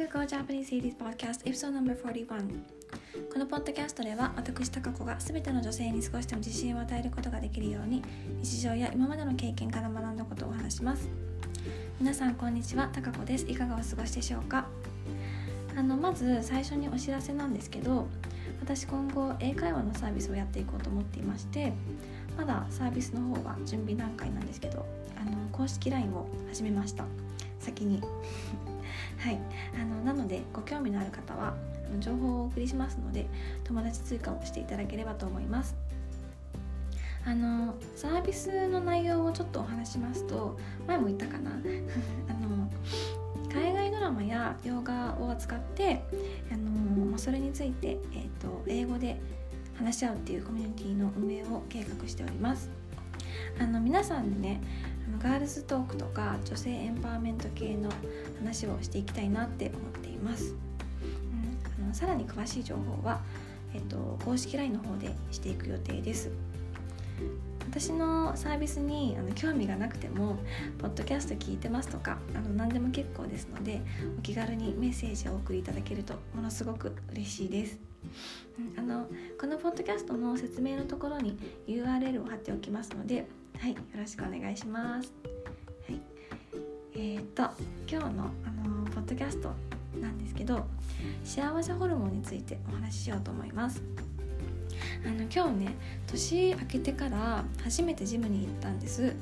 to Go Japanese Series Podcast Episode No.41 このポッドキャストでは私高子が全ての女性に少しでも自信を与えることができるように日常や今までの経験から学んだことをお話します。皆さんこんにちは。高子です。いかがお過ごしでしょうか？あのまず最初にお知らせなんですけど私今後英会話のサービスをやっていこうと思っていましてまだサービスの方は準備段階なんですけどあの公式 LINE を始めました。先に。はい。あのなのでご興味のある方は情報をお送りしますので友達追加をしていただければと思います。あのサービスの内容をちょっとお話しますと前も言ったかな。あの海外ドラマや洋画を扱ってあのそれについて、えーと、英語で話し合うっていうコミュニティの運営を計画しております。あの皆さんねガールズトークとか女性エンパワーメント系の話をしていきたいなって思っています、うん、あのさらに詳しい情報は、えっと、公式 LINE の方でしていく予定です私のサービスにあの興味がなくても「ポッドキャスト聞いてます」とかあの何でも結構ですのでお気軽にメッセージをお送りいただけるとものすごく嬉しいです。あのこのポッドキャストの説明のところに URL を貼っておきますので、はい、よろしくお願いします。はい、えー、っと今日のあのポッドキャストなんですけど幸せホルモンについてお話ししようと思います。あの今日ね年明けてから初めてジムに行ったんです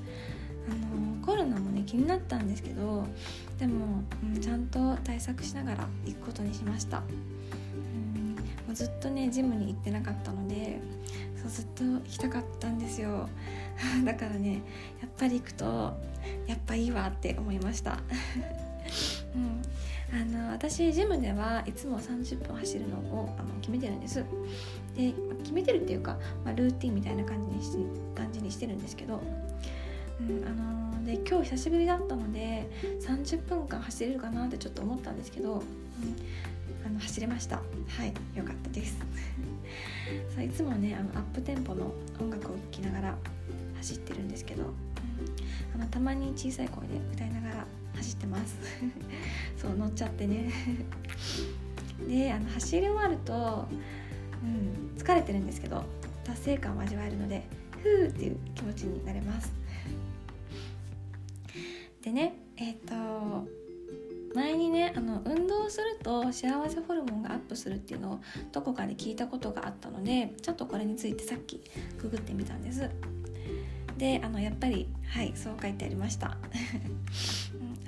あのコロナもね気になったんですけどでも、うん、ちゃんと対策しながら行くことにしました、うん、もうずっとねジムに行ってなかったのでそうずっと行きたかったんですよ。だからねやっぱり行くとやっぱいいわって思いました。うん。あの私ジムではいつも30分走るのをあの決めてるんです。で決めてるっていうか、まあ、ルーティンみたいな感じにし感じにしてるんですけど、うん、あので今日久しぶりだったので30分間走れるかなってちょっと思ったんですけど、うん、あの走れました。はいよかったです。そういつもねあのアップテンポの音楽を聴きながら走ってるんですけど、うん、あのたまに小さい声で歌いながら走ってます。そう乗っちゃってね。であの走り終わると、うん、疲れてるんですけど達成感を味わえるのでふーっていう気持ちになれます。でねえっ、ー、と前にねあの運動すると幸せホルモンがアップするっていうのをどこかで聞いたことがあったのでちょっとこれについてさっきググってみたんです。であのやっぱりはいそう書いてありました。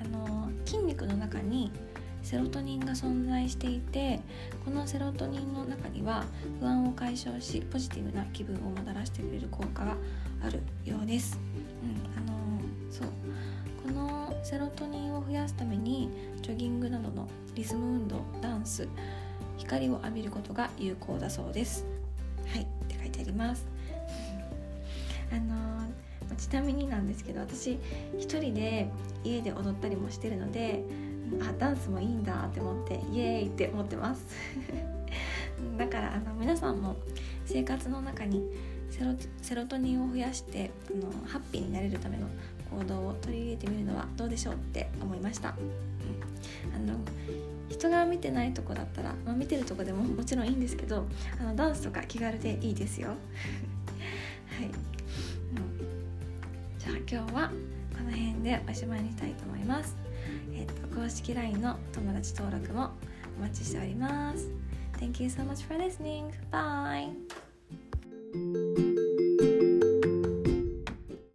あの筋肉の中にセロトニンが存在していてこのセロトニンの中には不安を解消しポジティブな気分をもたらしてくれる効果があるようです、うん、あのそう。このセロトニンを増やすためにジョギングなどのリズム運動ダンス光を浴びることが有効だそうです。はいって書いてあります。あのちなみになんですけど私一人で家で踊ったりもしてるのであダンスもいいんだって思ってイエーイって思ってます。だからあの皆さんも生活の中にセロセロトニンを増やしてあのハッピーになれるための行動を取り入れてみるのはどうでしょうって思いました、うん、あの人が見てないとこだったら、まあ、見てるとこでももちろんいいんですけどあのダンスとか気軽でいいですよ。はい、うん、じゃあ今日はこの辺でおしまいにしたいと思います。えっ、と公式 LINE の友達登録もお待ちしております。Thank you so much for listening. Bye!